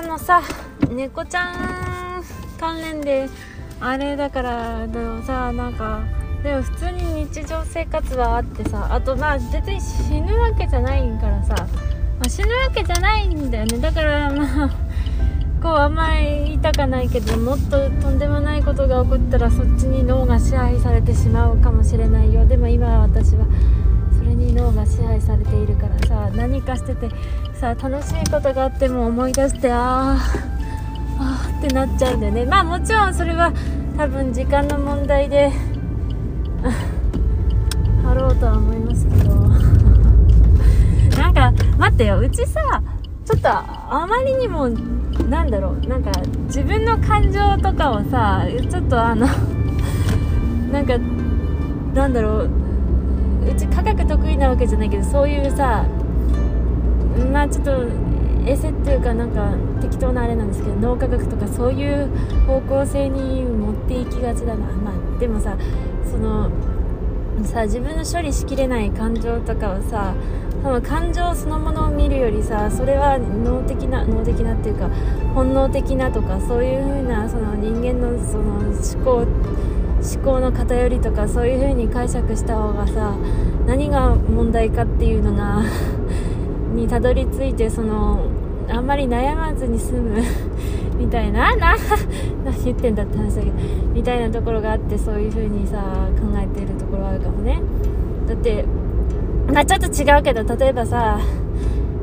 そのさ猫ちゃん関連であれだからでもさなんかでも普通に日常生活はあってさあとまあ別に死ぬわけじゃないからさ、まあ、死ぬわけじゃないんだよね。だからまあ こうあんまり言いたかないけどもっととんでもないことが起こったらそっちに脳が支配されてしまうかもしれないよ。でも今私はそれに脳が支配されているからさ何かしててさ楽しいことがあっても思い出してああってなっちゃうんだよね。まあもちろんそれは多分時間の問題で あろうとは思いますけど。なんか待ってよ。うちさちょっとあまりにもなんだろう。なんか自分の感情とかをさちょっとあのなんかなんだろう。うち科学得意なわけじゃないけどそういうさまあちょっとエセっていうかなんか適当なあれなんですけど脳科学とかそういう方向性に持っていきがちだな。まあでもさそのさ自分の処理しきれない感情とかをさその感情そのものを見るよりさそれは脳的な脳的なっていうか本能的なとかそういう風なその人間のその思考思考の偏りとかそういう風に解釈した方がさ何が問題かっていうのが にたどり着いてそのあんまり悩まずに済む みたいなな何言ってんだって話だけどみたいなところがあってそういう風にさ考えてるところあるかもね。だってまあちょっと違うけど例えばさ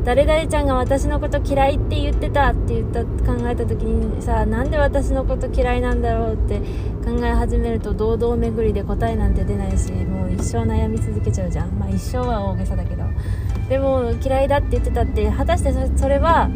誰々ちゃんが私のこと嫌いって言ってたって言った考えた時にさなんで私のこと嫌いなんだろうって考え始めると堂々巡りで答えなんて出ないしもう一生悩み続けちゃうじゃん。まあ一生は大げさだけど。でも嫌いだって言ってたって果たしてそれは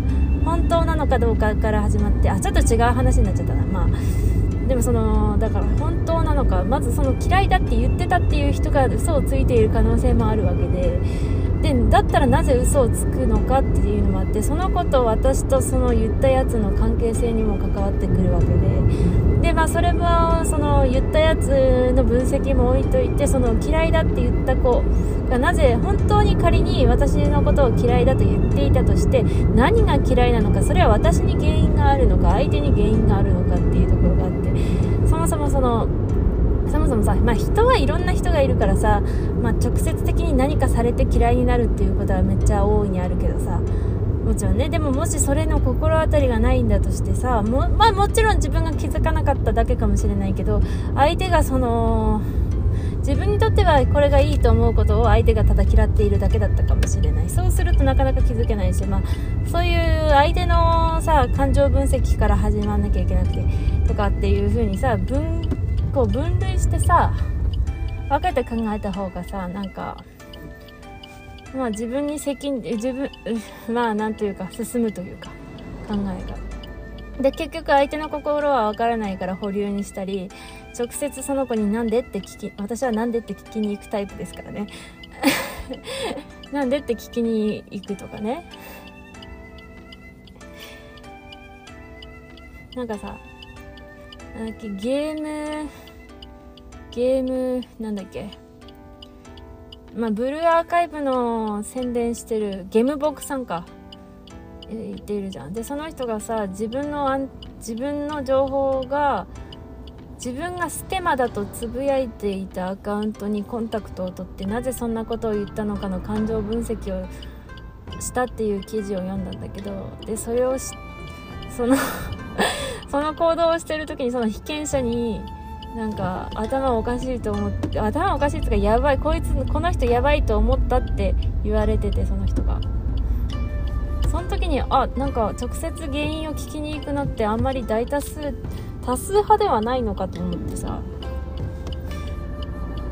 本当なのかどうかから始まってあちょっと違う話になっちゃったな。まあでもそのだから本当なのかまずその嫌いだって言ってたっていう人が嘘をついている可能性もあるわけで。でだったらなぜ嘘をつくのかっていうのもあってそのことを私とその言ったやつの関係性にも関わってくるわけで。でまあそれはその言ったやつの分析も置いといてその嫌いだって言った子がなぜ本当に仮に私のことを嫌いだと言っていたとして何が嫌いなのかそれは私に原因があるのか相手に原因があるのかっていうところがあってそもそもそのもさ、まあ、人はいろんな人がいるからさ、まあ、直接的に何かされて嫌いになるっていうことはめっちゃ大いにあるけどさもちろんね。でももしそれの心当たりがないんだとしてさも,、まあ、もちろん自分が気づかなかっただけかもしれないけど相手がその自分にとってはこれがいいと思うことを相手がただ嫌っているだけだったかもしれない。そうするとなかなか気づけないし、まあ、そういう相手のさ感情分析から始まんなきゃいけなくてとかっていう風にさ分こう分類してさ分けて考えた方がさなんかまあ自分に責任自分 まあなんというか進むというか考えが。で結局相手の心は分からないから保留にしたり直接その子に「なんで?」って聞き私は「なんで?」って聞きに行くタイプですからね なんでって聞きに行くとかねなんかさなんだっけゲームゲームなんだっけ。まあブルーアーカイブの宣伝してるゲームボックさんか。言っているじゃん。でその人がさ自分の自分の情報が自分がステマだとつぶやいていたアカウントにコンタクトを取ってなぜそんなことを言ったのかの感情分析をしたっていう記事を読んだんだけどでそれをそのその行動をしてる時にその被験者になんか頭おかしいと思って頭おかしいっていうかやばいこいつこの人やばいと思ったって言われててその人が。その時にあなんか直接原因を聞きに行くのってあんまり大多数多数派ではないのかと思ってさ。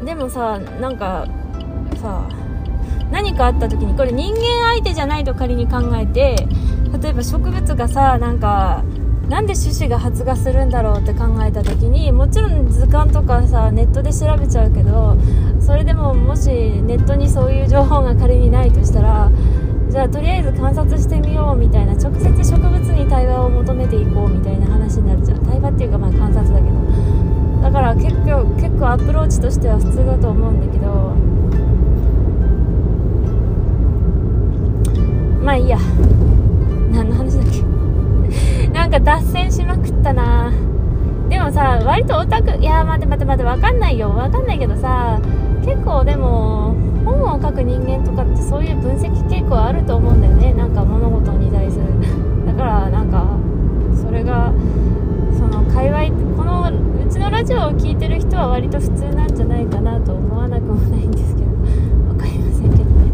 でもさなんかさ何かあった時にこれ人間相手じゃないと仮に考えて例えば植物がさなんかなんで種子が発芽するんだろうって考えた時にもちろん図鑑とかさネットで調べちゃうけどそれでももしネットにそういう情報が仮にないとしたらじゃあとりあえず観察してみようみたいな直接植物に対話を求めていこうみたいな話になるじゃん。対話っていうかまあ観察だけど。だから結構結構アプローチとしては普通だと思うんだけど。まあいいや。何の話だっけ？んか脱線しまくったな。でもさ割とオタクいや待って待って待ってわかんないよ。わかんないけどさ結構でも本を書く人間とかってそういう分析傾向あると思うんだよね。なんか物事に対する。だからなんかそれがその界隈このうちのラジオを聴いてる人は割と普通なんじゃないかなと思わなくもないんですけど。分かりませんけどね。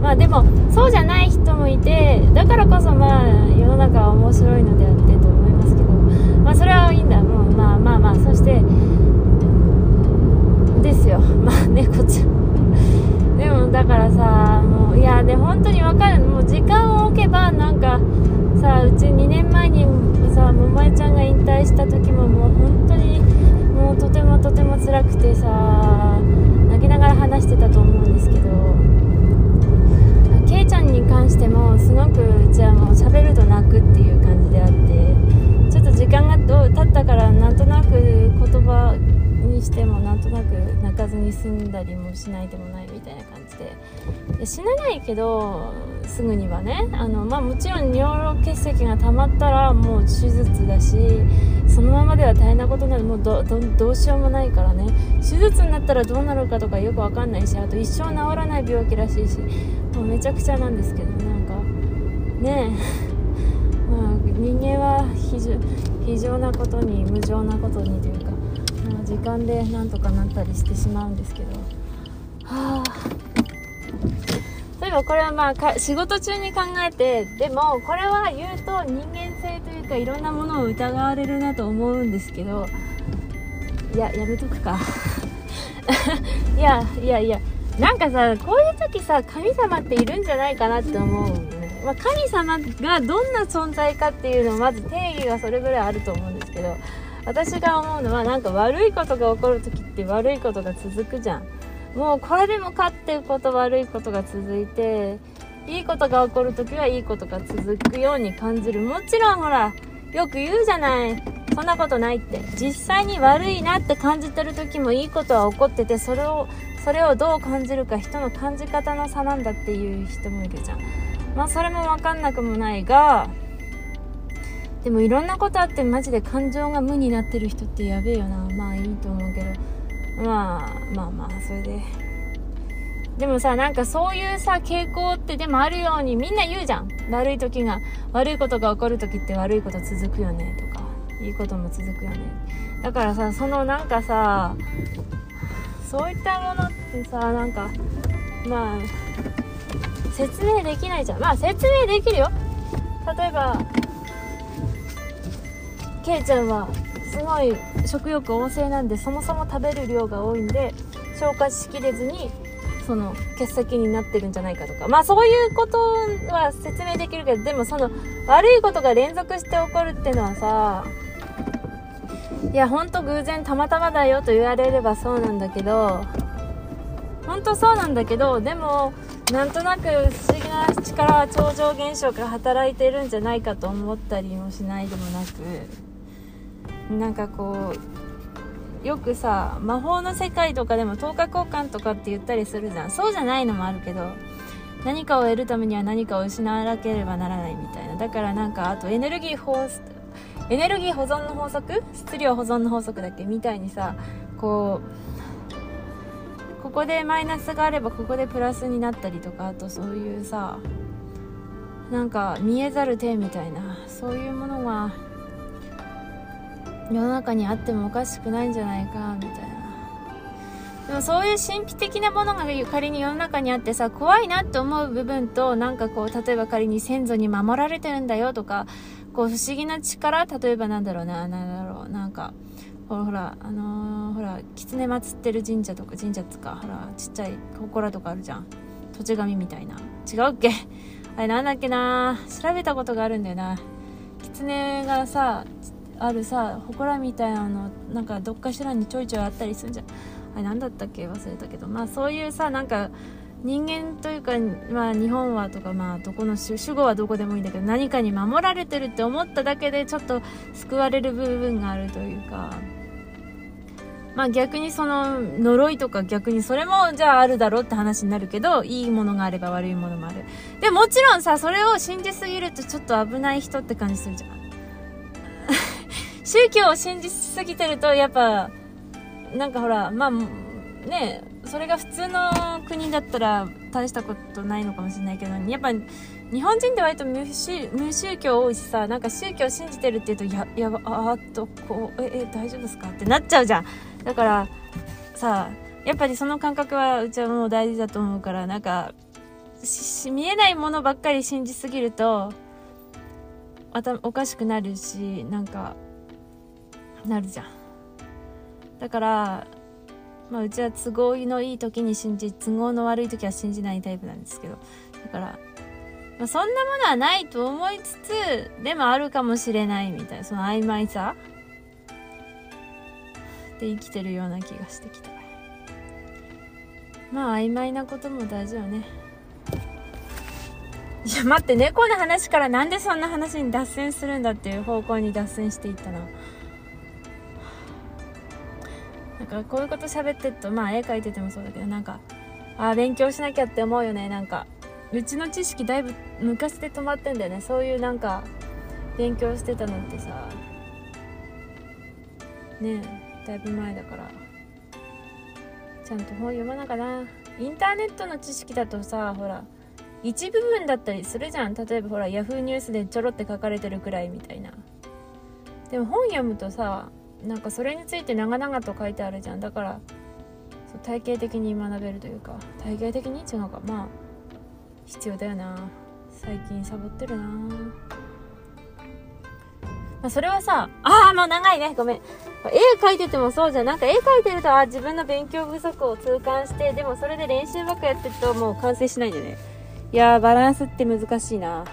まあでもそうじゃない人もいてだからこそまあ世の中は面白いのであってと思いますけどまあそれはいいんだ。もうまあまあまあそしてですよ。まあ猫ちゃん でもだからさもういやで本当に分かる。もう時間を置けばなんかさうち2年前にさ桃江ちゃんが引退した時ももう本当にもうとてもとても辛くてさ泣きながら話してたと思うんですけどちゃんに関してもすごくうちはもう喋ると泣くっていう感じであってちょっと時間が経ったからなんとなく言葉にしてもなんとなく泣かずに済んだりもしないでもないみたいな感じで死なないけどすぐにはね。あの、まあ、もちろん尿路結石が溜まったらもう手術だしそのままでは大変なことになる。もうどうしようもないからね。手術になったらどうなるかとかよく分かんないしあと一生治らない病気らしいしもうめちゃくちゃなんですけどなんかねえ、まあ、人間は非常なことに無情なことにというか時間でなんとかなったりしてしまうんですけど。はあ。例えばこれはまあ仕事中に考えてでもこれは言うと人間性というかいろんなものを疑われるなと思うんですけどいややめとくか。いやいやいやなんかさこういう時さ神様っているんじゃないかなって思う。ね、まあ、神様がどんな存在かっていうのをまず定義がそれぐらいあると思うんですけど私が思うのはなんか悪いことが起こる時って悪いことが続くじゃん。もうこれでもかっていうこと悪いことが続いていいことが起こる時はいいことが続くように感じる。もちろんほらよく言うじゃない。そんなことないって。実際に悪いなって感じてる時もいいことは起こっててそれをそれをどう感じるか人の感じ方の差なんだっていう人もいるじゃん。まあそれも分かんなくもないがでもいろんなことあってマジで感情が無になってる人ってやべえよな。まあいいと思うけど。まあまあまあそれで。でもさなんかそういうさ傾向ってでもあるようにみんな言うじゃん。悪い時が悪いことが起こる時って悪いこと続くよねとかいいことも続くよね。だからさそのなんかさそういったものってさなんかまあ説明できないじゃん。まあ説明できるよ。例えばケイちゃんはすごい食欲旺盛なんでそもそも食べる量が多いんで消化しきれずにその欠席になってるんじゃないかとか。まあそういうことは説明できるけどでもその悪いことが連続して起こるってのはさいやほんと偶然たまたまだよと言われればそうなんだけど本当そうなんだけどでもなんとなく不思議な力は超常現象が働いてるんじゃないかと思ったりもしないでもなくなんかこうよくさ魔法の世界とかでも10日交換とかって言ったりするじゃん。そうじゃないのもあるけど何かを得るためには何かを失わなければならないみたいな。だからなんかあとエネルギー放エネルギー保存の法則？質量保存の法則だっけ？みたいにさこうここでマイナスがあればここでプラスになったりとかあとそういうさなんか見えざる手みたいなそういうものが世の中にあってもおかしくないんじゃないかみたいな。でもそういう神秘的なものが仮に世の中にあってさ怖いなって思う部分となんかこう例えば仮に先祖に守られてるんだよとかこう不思議な力例えばなんだろうななんだろうなんかほらほらあのー、ほら狐祀ってる神社とか神社っつかほらちっちゃい祠とかあるじゃん。土地神みたいな。違うっけ？あれなんだっけな？調べたことがあるんだよな。狐がさあるさ祠みたいなのなんかどっかしらにちょいちょいあったりするんじゃん。あれ何だったっけ？忘れたけど。まあそういうさなんか人間というか、まあ、日本はとか、まあ、どこの主語はどこでもいいんだけど何かに守られてるって思っただけでちょっと救われる部分があるというか。まあ逆にその呪いとか逆にそれもじゃああるだろうって話になるけどいいものがあれば悪いものもある。でもちろんさそれを信じすぎるとちょっと危ない人って感じするじゃん。宗教を信じすぎてると、やっぱ、なんかほら、まあ、ね、それが普通の国だったら大したことないのかもしれないけど、やっぱ日本人って割と無宗教多いしさ、なんか宗教信じてるって言うと、や、やば、あっと、こう、え、え、大丈夫ですかってなっちゃうじゃん。だから、さ、やっぱりその感覚はうちはもう大事だと思うから、なんか、見えないものばっかり信じすぎると、おかしくなるし、なんか、なるじゃん。だから、まあ、うちは都合のいい時に信じ、都合の悪い時は信じないタイプなんですけど。だから、まあ、そんなものはないと思いつつ、でもあるかもしれないみたいな、その曖昧さで生きてるような気がしてきた。まあ曖昧なことも大事よね。いや待って猫の話からなんでそんな話に脱線するんだっていう方向に脱線していったな。なんかこういうこと喋ってるとまあ絵描いててもそうだけどなんかああ勉強しなきゃって思うよね。なんかうちの知識だいぶ昔で止まってんだよね。そういうなんか勉強してたのってさ。ねえだいぶ前だから。ちゃんと本読まなかな。インターネットの知識だとさほら一部分だったりするじゃん。例えばほら yahoo! ニュースでちょろって書かれてるくらいみたいな。でも本読むとさなんかそれについて長々と書いてあるじゃん。だから体系的に学べるというか体系的に違うのか。まあ必要だよな。最近サボってるな。まあ、それはさああもう長いね。ごめん。絵描いててもそうじゃん。なんか絵描いてるとあ自分の勉強不足を痛感してでもそれで練習ばっかやってるともう完成しないんでね。いやーバランスって難しいな。